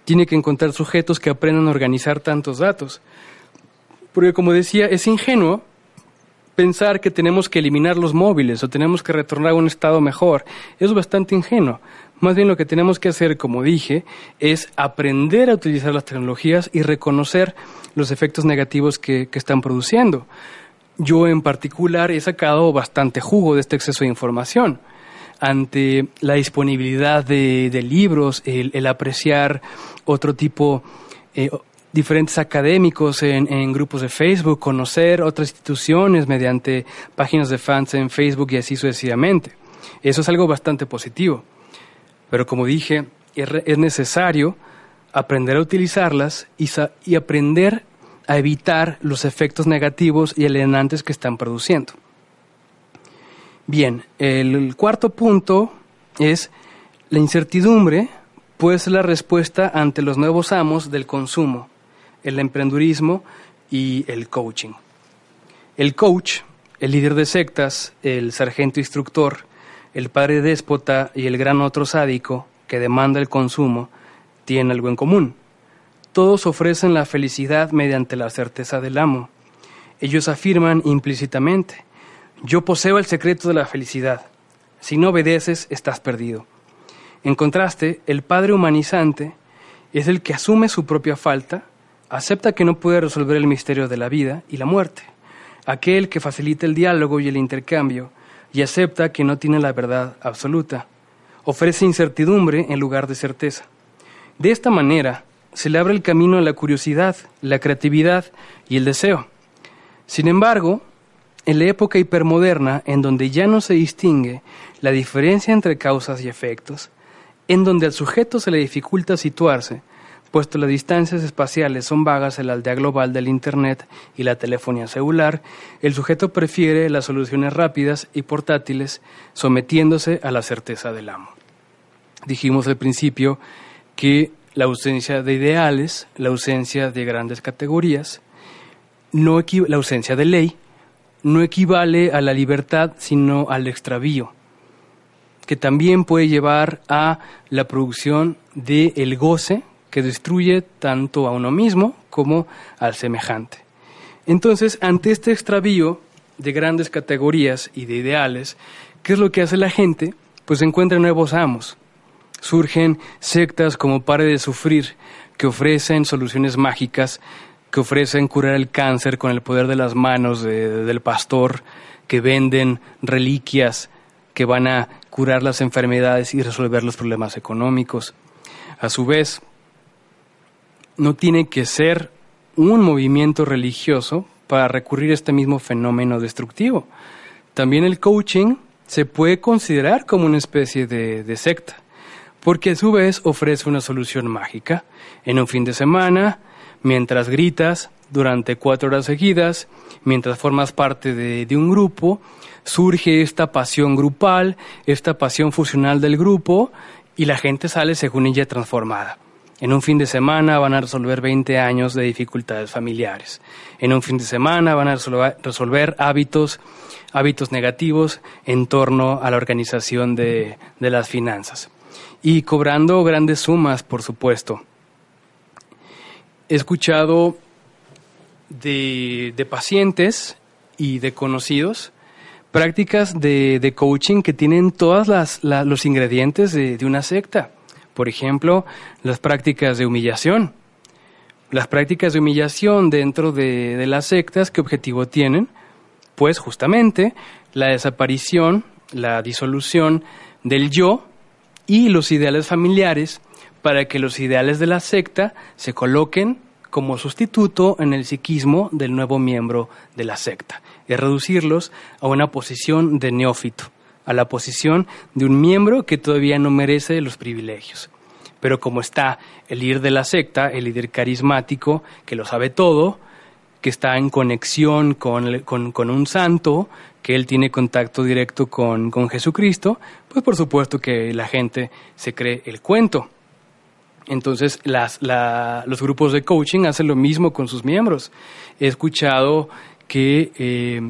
tiene que encontrar sujetos que aprendan a organizar tantos datos. Porque como decía, es ingenuo pensar que tenemos que eliminar los móviles o tenemos que retornar a un estado mejor. Es bastante ingenuo. Más bien lo que tenemos que hacer, como dije, es aprender a utilizar las tecnologías y reconocer los efectos negativos que, que están produciendo. Yo en particular he sacado bastante jugo de este exceso de información. ante la disponibilidad de, libros, el, apreciar otro tipo, eh, diferentes académicos en, en, grupos de Facebook, conocer otras instituciones mediante páginas de fans en Facebook y así sucesivamente. Eso es algo bastante positivo. Pero como dije, es necesario aprender a utilizarlas y, aprender a evitar los efectos negativos y alienantes que están produciendo. Bien, el cuarto punto es la incertidumbre puede ser la respuesta ante los nuevos amos del consumo, el emprendurismo y el coaching. El coach, el líder de sectas, el sargento instructor, el padre déspota y el gran otro sádico que demanda el consumo tienen algo en común todos ofrecen la felicidad mediante la certeza del amo. Ellos afirman implícitamente, yo poseo el secreto de la felicidad. Si no obedeces, estás perdido. En contraste, el Padre humanizante es el que asume su propia falta, acepta que no puede resolver el misterio de la vida y la muerte, aquel que facilita el diálogo y el intercambio, y acepta que no tiene la verdad absoluta. Ofrece incertidumbre en lugar de certeza. De esta manera, se le abre el camino a la curiosidad, la creatividad y el deseo. Sin embargo, en la época hipermoderna, en donde ya no se distingue la diferencia entre causas y efectos, en donde al sujeto se le dificulta situarse, puesto las distancias espaciales son vagas en la aldea global del Internet y la telefonía celular, el sujeto prefiere las soluciones rápidas y portátiles, sometiéndose a la certeza del amo. Dijimos al principio que la ausencia de ideales, la ausencia de grandes categorías, no la ausencia de ley, no equivale a la libertad, sino al extravío, que también puede llevar a la producción del el goce que destruye tanto a uno mismo como al semejante. Entonces, ante este extravío de grandes categorías y de ideales, ¿qué es lo que hace la gente? Pues encuentra nuevos amos, surgen sectas como Pare de Sufrir, que ofrecen soluciones mágicas, que ofrecen curar el cáncer con el poder de las manos del pastor, que venden reliquias que van a curar las enfermedades y resolver los problemas económicos. A su vez, no tiene que ser un movimiento religioso para recurrir a este mismo fenómeno destructivo. También el coaching se puede considerar como una especie de secta porque a su vez ofrece una solución mágica. En un fin de semana, mientras gritas durante cuatro horas seguidas, mientras formas parte de, un grupo, surge esta pasión grupal, esta pasión fusional del grupo, y la gente sale según ella transformada. En un fin de semana van a resolver 20 años de dificultades familiares. En un fin de semana van a resolver, hábitos, hábitos negativos en torno a la organización de las finanzas y cobrando grandes sumas, por supuesto. He escuchado de, pacientes y de conocidos prácticas de, coaching que tienen todos los ingredientes de, una secta. Por ejemplo, las prácticas de humillación. Las prácticas de humillación dentro de, las sectas, ¿qué objetivo tienen? Pues justamente la desaparición, la disolución del yo y los ideales familiares para que los ideales de la secta se coloquen como sustituto en el psiquismo del nuevo miembro de la secta, y reducirlos a una posición de neófito, a la posición de un miembro que todavía no merece los privilegios. Pero como está el líder de la secta, el líder carismático, que lo sabe todo, que está en conexión con, con, un santo, que él tiene contacto directo con, con Jesucristo, pues por supuesto que la gente se cree el cuento. Entonces, los grupos de coaching hacen lo mismo con sus miembros. He escuchado que eh,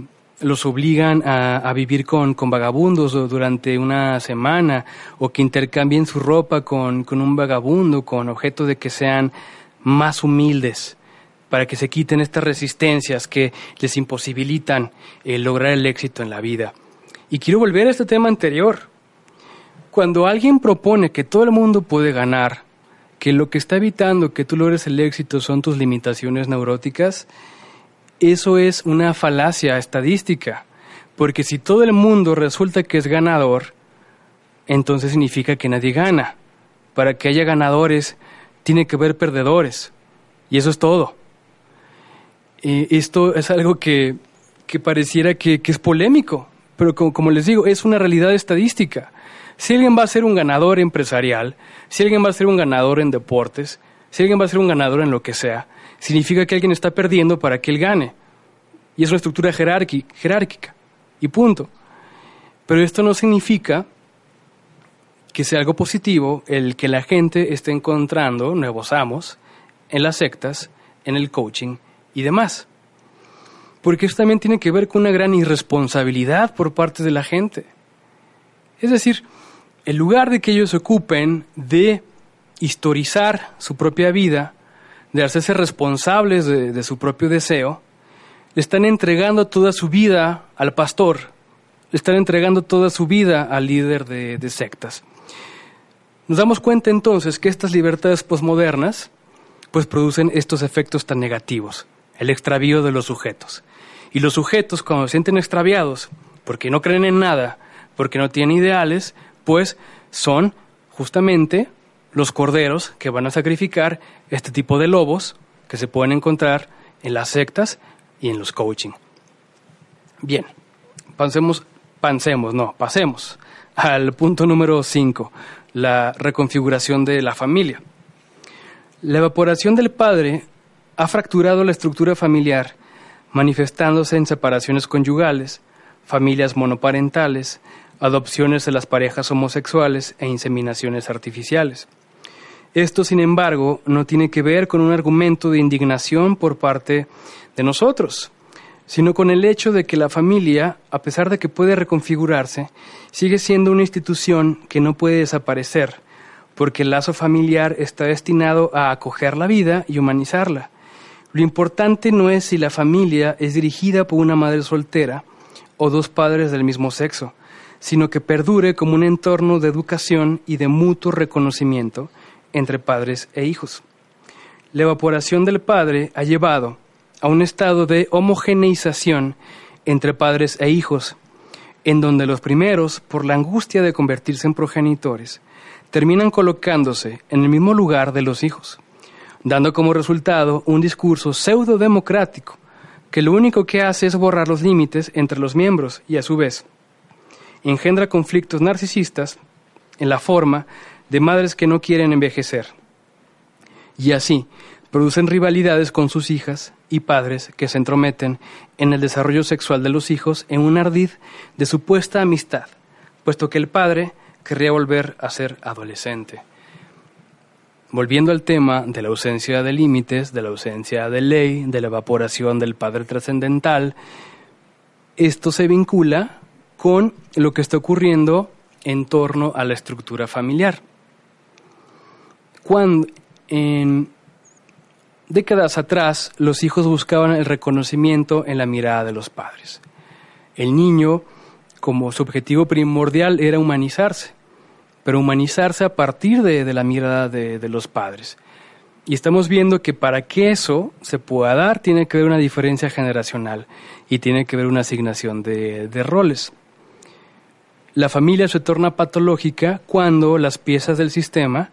los obligan a, vivir con, vagabundos durante una semana o que intercambien su ropa con, con un vagabundo con objeto de que sean más humildes para que se quiten estas resistencias que les imposibilitan eh, lograr el éxito en la vida. Y quiero volver a este tema anterior. Cuando alguien propone que todo el mundo puede ganar, que lo que está evitando que tú logres el éxito son tus limitaciones neuróticas, eso es una falacia estadística. Porque si todo el mundo resulta que es ganador, entonces significa que nadie gana. Para que haya ganadores, tiene que haber perdedores. Y eso es todo. Y esto es algo que, pareciera que, es polémico, pero como, les digo, es una realidad estadística. Si alguien va a ser un ganador empresarial, si alguien va a ser un ganador en deportes, si alguien va a ser un ganador en lo que sea, significa que alguien está perdiendo para que él gane. Y es una estructura jerárquica. Y punto. Pero esto no significa que sea algo positivo el que la gente esté encontrando nuevos amos en las sectas, en el coaching y demás. Porque esto también tiene que ver con una gran irresponsabilidad por parte de la gente. Es decir, en lugar de que ellos se ocupen de historizar su propia vida, de hacerse responsables de, su propio deseo, le están entregando toda su vida al pastor, le están entregando toda su vida al líder de sectas. Nos damos cuenta entonces que estas libertades posmodernas pues producen estos efectos tan negativos, el extravío de los sujetos. Y los sujetos cuando se sienten extraviados, porque no creen en nada, porque no tienen ideales, pues son justamente los corderos que van a sacrificar este tipo de lobos que se pueden encontrar en las sectas y en los coaching. Bien, pasemos, pensemos, no, pasemos al punto número 5, la reconfiguración de la familia. La evaporación del padre ha fracturado la estructura familiar, manifestándose en separaciones conyugales, familias monoparentales, adopciones de las parejas homosexuales e inseminaciones artificiales. Esto, sin embargo, no tiene que ver con un argumento de indignación por parte de nosotros, sino con el hecho de que la familia, a pesar de que puede reconfigurarse, sigue siendo una institución que no puede desaparecer, porque el lazo familiar está destinado a acoger la vida y humanizarla. Lo importante no es si la familia es dirigida por una madre soltera o dos padres del mismo sexo, sino que perdure como un entorno de educación y de mutuo reconocimiento entre padres e hijos. La evaporación del padre ha llevado a un estado de homogeneización entre padres e hijos, en donde los primeros, por la angustia de convertirse en progenitores, terminan colocándose en el mismo lugar de los hijos, dando como resultado un discurso pseudo democrático que lo único que hace es borrar los límites entre los miembros y a su vez engendra conflictos narcisistas en la forma de madres que no quieren envejecer. Y así, producen rivalidades con sus hijas y padres que se entrometen en el desarrollo sexual de los hijos en un ardid de supuesta amistad, puesto que el padre querría volver a ser adolescente. Volviendo al tema de la ausencia de límites, de la ausencia de ley, de la evaporación del padre trascendental, esto se vincula con lo que está ocurriendo en torno a la estructura familiar. Cuando en Décadas atrás, los hijos buscaban el reconocimiento en la mirada de los padres. El niño, como su objetivo primordial, era humanizarse, pero humanizarse a partir de, la mirada de, los padres. Y estamos viendo que para que eso se pueda dar, tiene que haber una diferencia generacional y tiene que haber una asignación de, de roles. La familia se torna patológica cuando las piezas del sistema,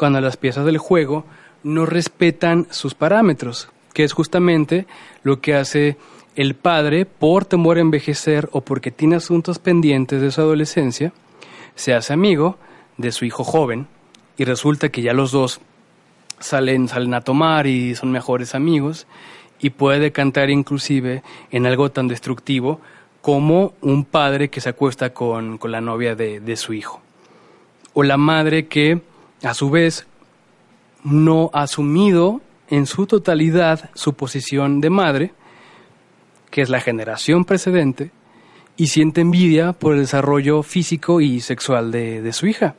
cuando las piezas del juego no respetan sus parámetros, que es justamente lo que hace el padre por temor a envejecer o porque tiene asuntos pendientes de su adolescencia, se hace amigo de su hijo joven y resulta que ya los dos salen, salen a tomar y son mejores amigos y puede decantar inclusive en algo tan destructivo como un padre que se acuesta con, con la novia de, de su hijo. O la madre que a su vez no ha asumido en su totalidad su posición de madre, que es la generación precedente, y siente envidia por el desarrollo físico y sexual de, su hija.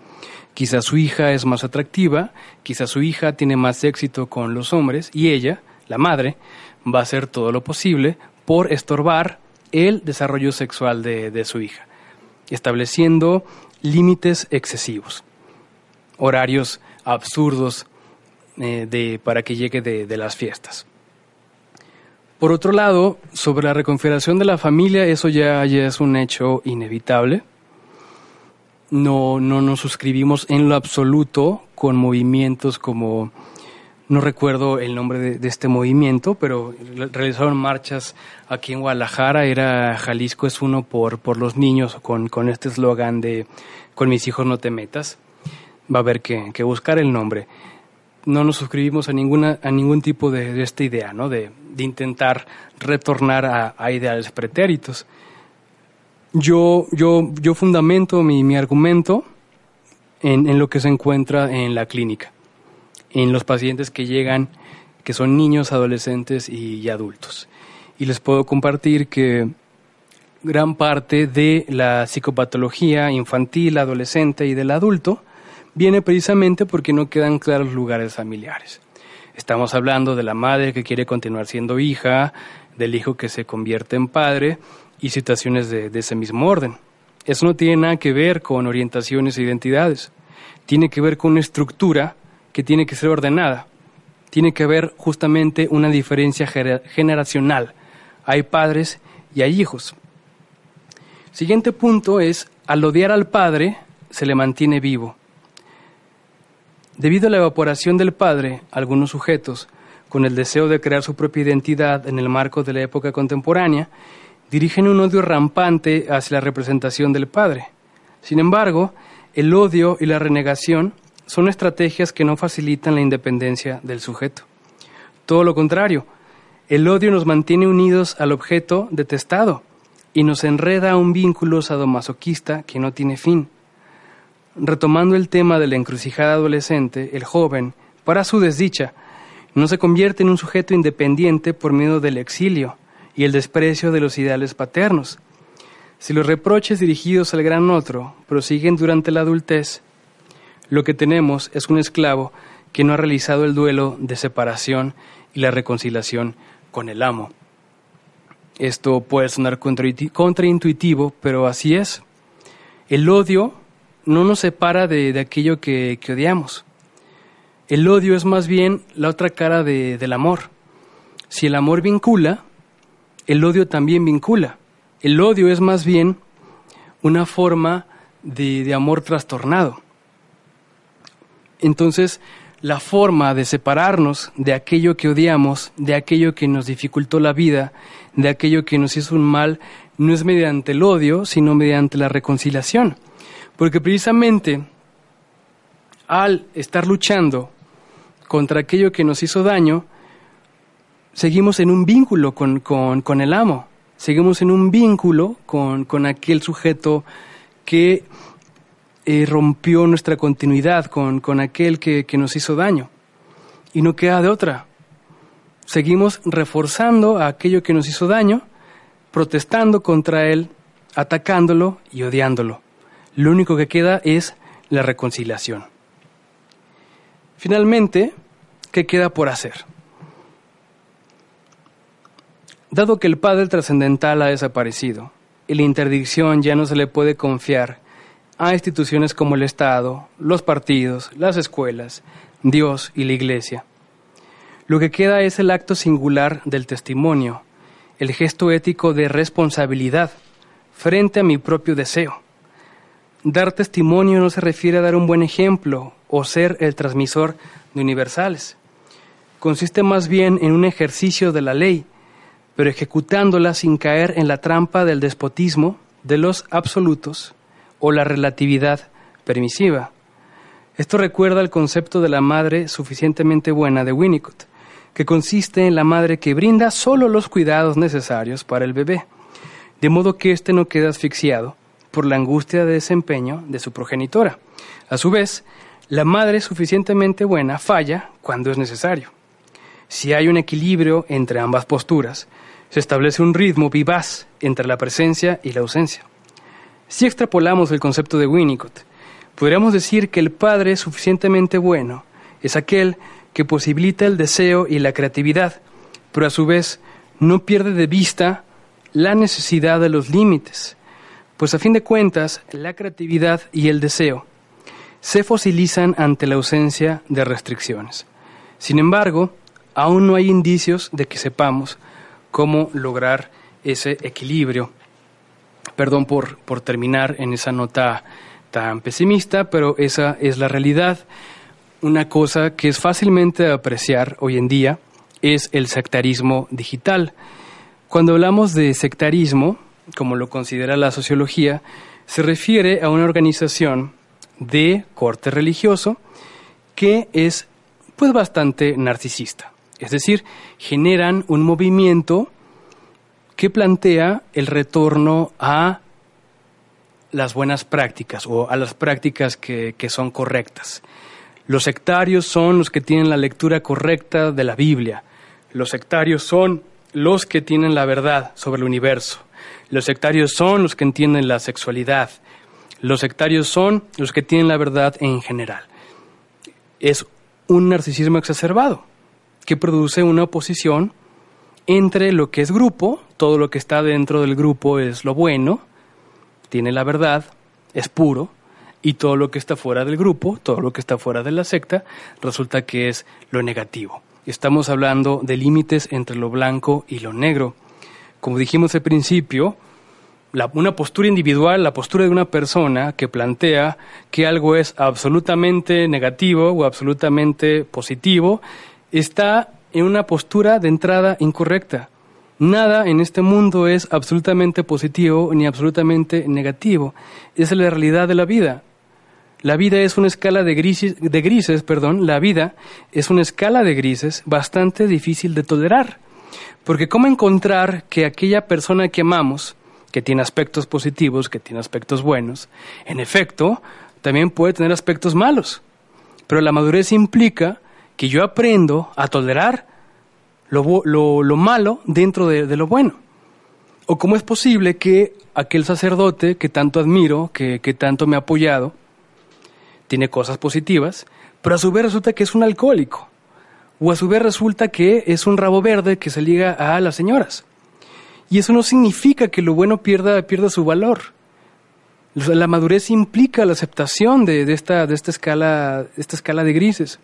Quizás su hija es más atractiva, quizás su hija tiene más éxito con los hombres y ella, la madre, va a hacer todo lo posible por estorbar el desarrollo sexual de, de su hija, estableciendo límites excesivos, horarios absurdos eh, de, para que llegue de, las fiestas. Por otro lado, sobre la reconfiguración de la familia, eso ya, ya es un hecho inevitable. no, no nos suscribimos en lo absoluto con movimientos como, no recuerdo el nombre de, este movimiento, pero realizaron marchas aquí en Guadalajara, era Jalisco es uno por, por los niños, con, con este eslogan de con mis hijos no te metas. Va a haber que, que buscar el nombre. No nos suscribimos a, ninguna, a ningún tipo de, esta idea, ¿no? de, de intentar retornar a, a ideales pretéritos. Yo, yo, yo fundamento mi, mi argumento en, en, lo que se encuentra en la clínica, en los pacientes que llegan, que son niños, adolescentes y, adultos. Y les puedo compartir que gran parte de la psicopatología infantil, adolescente y del adulto viene precisamente porque no quedan claros lugares familiares. Estamos hablando de la madre que quiere continuar siendo hija, del hijo que se convierte en padre y situaciones de, ese mismo orden. Eso no tiene nada que ver con orientaciones e identidades. Tiene que ver con una estructura que tiene que ser ordenada. Tiene que haber justamente una diferencia generacional. Hay padres y hay hijos. Siguiente punto es, al odiar al padre, se le mantiene vivo. Debido a la evaporación del padre, algunos sujetos, con el deseo de crear su propia identidad en el marco de la época contemporánea, dirigen un odio rampante hacia la representación del Padre. Sin embargo, el odio y la renegación son estrategias que no facilitan la independencia del sujeto. Todo lo contrario, el odio nos mantiene unidos al objeto detestado y nos enreda a un vínculo sadomasoquista que no tiene fin. Retomando el tema de la encrucijada adolescente, el joven, para su desdicha, no se convierte en un sujeto independiente por medio del exilio, y el desprecio de los ideales paternos. Si los reproches dirigidos al gran otro prosiguen durante la adultez, lo que tenemos es un esclavo que no ha realizado el duelo de separación y la reconciliación con el amo. Esto puede sonar contraintuitivo, pero así es. El odio no nos separa de, aquello que, odiamos. El odio es más bien la otra cara del amor. Si el amor vincula, el odio también vincula. El odio es más bien una forma de, amor trastornado. Entonces, la forma de separarnos de aquello que odiamos, de aquello que nos dificultó la vida, de aquello que nos hizo un mal, no es mediante el odio, sino mediante la reconciliación. Porque precisamente al estar luchando contra aquello que nos hizo daño, seguimos en un vínculo con, con, el amo, seguimos en un vínculo con, con aquel sujeto que eh, rompió nuestra continuidad, con, con aquel que, que nos hizo daño. Y no queda de otra. Seguimos reforzando a aquello que nos hizo daño, protestando contra él, atacándolo y odiándolo. Lo único que queda es la reconciliación. Finalmente, ¿qué queda por hacer? Dado que el Padre trascendental ha desaparecido y la interdicción ya no se le puede confiar a instituciones como el Estado, los partidos, las escuelas, Dios y la Iglesia, lo que queda es el acto singular del testimonio, el gesto ético de responsabilidad frente a mi propio deseo. Dar testimonio no se refiere a dar un buen ejemplo o ser el transmisor de universales. Consiste más bien en un ejercicio de la ley pero ejecutándola sin caer en la trampa del despotismo, de los absolutos o la relatividad permisiva. Esto recuerda el concepto de la madre suficientemente buena de Winnicott, que consiste en la madre que brinda solo los cuidados necesarios para el bebé, de modo que éste no queda asfixiado por la angustia de desempeño de su progenitora. A su vez, la madre suficientemente buena falla cuando es necesario. Si hay un equilibrio entre ambas posturas, se establece un ritmo vivaz entre la presencia y la ausencia. Si extrapolamos el concepto de Winnicott, podríamos decir que el Padre suficientemente bueno es aquel que posibilita el deseo y la creatividad, pero a su vez no pierde de vista la necesidad de los límites, pues a fin de cuentas la creatividad y el deseo se fosilizan ante la ausencia de restricciones. Sin embargo, aún no hay indicios de que sepamos cómo lograr ese equilibrio. Perdón por, por terminar en esa nota tan pesimista, pero esa es la realidad. Una cosa que es fácilmente de apreciar hoy en día es el sectarismo digital. Cuando hablamos de sectarismo, como lo considera la sociología, se refiere a una organización de corte religioso que es pues bastante narcisista. Es decir, generan un movimiento que plantea el retorno a las buenas prácticas o a las prácticas que, que son correctas. Los sectarios son los que tienen la lectura correcta de la Biblia. Los sectarios son los que tienen la verdad sobre el universo. Los sectarios son los que entienden la sexualidad. Los sectarios son los que tienen la verdad en general. Es un narcisismo exacerbado que produce una oposición entre lo que es grupo, todo lo que está dentro del grupo es lo bueno, tiene la verdad, es puro, y todo lo que está fuera del grupo, todo lo que está fuera de la secta, resulta que es lo negativo. Estamos hablando de límites entre lo blanco y lo negro. Como dijimos al principio, una postura individual, la postura de una persona que plantea que algo es absolutamente negativo o absolutamente positivo, está en una postura de entrada incorrecta. Nada en este mundo es absolutamente positivo ni absolutamente negativo. Es la realidad de la vida. La vida es una escala de grises, de grises, perdón, la vida es una escala de grises bastante difícil de tolerar. Porque cómo encontrar que aquella persona que amamos, que tiene aspectos positivos, que tiene aspectos buenos, en efecto, también puede tener aspectos malos. Pero la madurez implica que yo aprendo a tolerar lo, lo, malo dentro de, de, lo bueno. O cómo es posible que aquel sacerdote que tanto admiro, que, que tanto me ha apoyado, tiene cosas positivas, pero a su vez resulta que es un alcohólico. O a su vez resulta que es un rabo verde que se liga a las señoras. Y eso no significa que lo bueno pierda, pierda su valor. La madurez implica la aceptación de, de, esta, de esta, escala, esta escala de grises.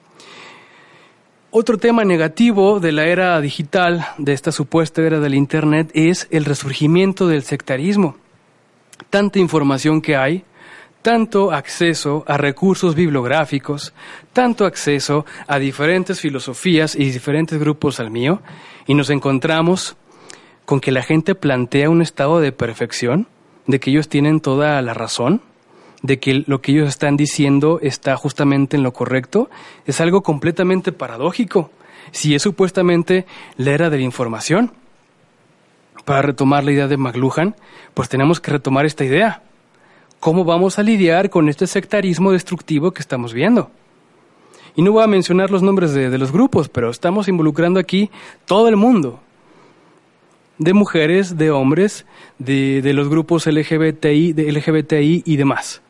Otro tema negativo de la era digital, de esta supuesta era del Internet, es el resurgimiento del sectarismo. Tanta información que hay, tanto acceso a recursos bibliográficos, tanto acceso a diferentes filosofías y diferentes grupos al mío, y nos encontramos con que la gente plantea un estado de perfección, de que ellos tienen toda la razón, de que lo que ellos están diciendo está justamente en lo correcto, es algo completamente paradójico, si es supuestamente la era de la información. Para retomar la idea de McLuhan, pues tenemos que retomar esta idea. ¿Cómo vamos a lidiar con este sectarismo destructivo que estamos viendo? Y no voy a mencionar los nombres de, los grupos, pero estamos involucrando aquí todo el mundo, de mujeres, de hombres, de, los grupos LGBTI, de LGBTI y demás.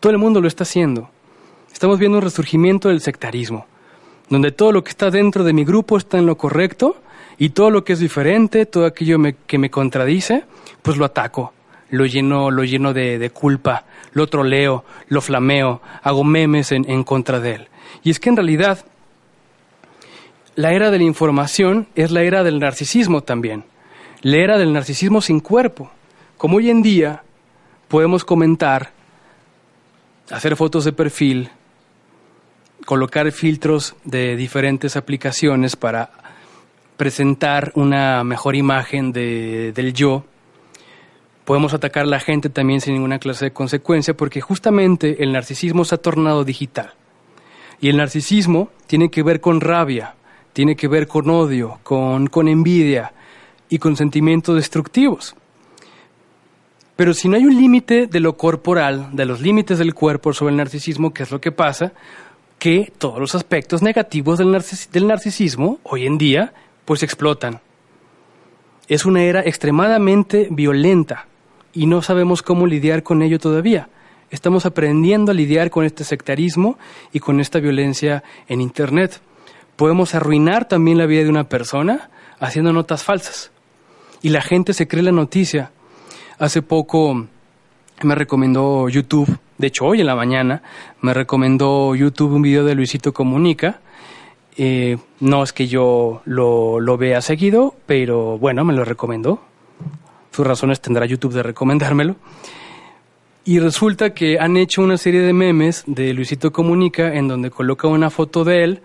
Todo el mundo lo está haciendo. Estamos viendo un resurgimiento del sectarismo, donde todo lo que está dentro de mi grupo está en lo correcto y todo lo que es diferente, todo aquello que me contradice, pues lo ataco lo lleno, lo lleno de, de, culpa, lo troleo, lo flameo, hago memes en, en contra de él. Y es que en realidad la era de la información es la era del narcisismo también, la era del narcisismo sin cuerpo. Como hoy en día podemos comentar, hacer fotos de perfil, colocar filtros de diferentes aplicaciones para presentar una mejor imagen de, del yo, podemos atacar a la gente también sin ninguna clase de consecuencia, porque justamente el narcisismo se ha tornado digital. Y el narcisismo tiene que ver con rabia, tiene que ver con odio, con, con envidia y con sentimientos destructivos. Pero si no hay un límite de lo corporal, de los límites del cuerpo sobre el narcisismo, ¿qué es lo que pasa? Que todos los aspectos negativos del, narcis del narcisismo hoy en día pues explotan. Es una era extremadamente violenta y no sabemos cómo lidiar con ello todavía. Estamos aprendiendo a lidiar con este sectarismo y con esta violencia en Internet. Podemos arruinar también la vida de una persona haciendo notas falsas. Y la gente se cree la noticia. Hace poco me recomendó YouTube, de hecho hoy en la mañana, me recomendó YouTube un video de Luisito Comunica. Eh, no es que yo lo, lo vea seguido, pero bueno, me lo recomendó sus razones tendrá YouTube de recomendármelo. Y resulta que han hecho una serie de memes de Luisito Comunica en donde coloca una foto de él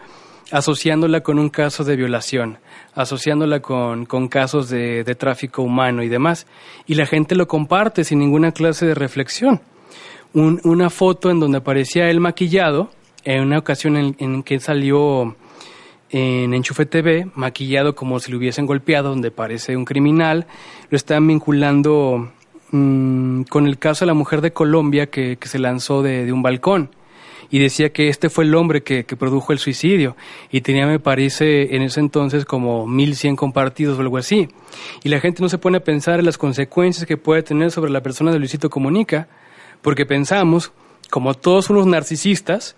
asociándola con un caso de violación, asociándola con, con casos de, de, tráfico humano y demás. Y la gente lo comparte sin ninguna clase de reflexión. Un, una foto en donde aparecía él maquillado, en una ocasión en, en que salió en Enchufe TV, maquillado como si lo hubiesen golpeado, donde parece un criminal, lo están vinculando mmm, con el caso de la mujer de Colombia que, que se lanzó de, de, un balcón y decía que este fue el hombre que, que, produjo el suicidio y tenía, me parece, en ese entonces como 1100 compartidos o algo así. Y la gente no se pone a pensar en las consecuencias que puede tener sobre la persona de Luisito Comunica, porque pensamos, como todos unos narcisistas,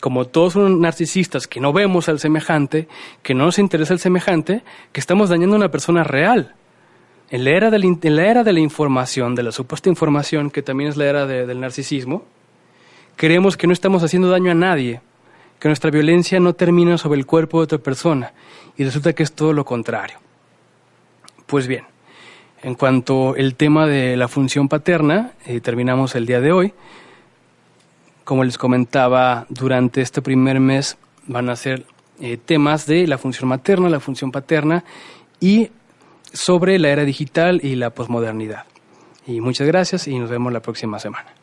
como todos unos narcisistas que no vemos al semejante, que no nos interesa el semejante, que estamos dañando a una persona real. En la era de la, información, de la supuesta información, que también es la era de, del narcisismo, creemos que no estamos haciendo daño a nadie, que nuestra violencia no termina sobre el cuerpo de otra persona, y resulta que es todo lo contrario. Pues bien, en cuanto al tema de la función paterna, eh, terminamos el día de hoy. Como les comentaba, durante este primer mes van a ser eh, temas de la función materna, la función paterna y sobre la era digital y la posmodernidad. Y muchas gracias y nos vemos la próxima semana.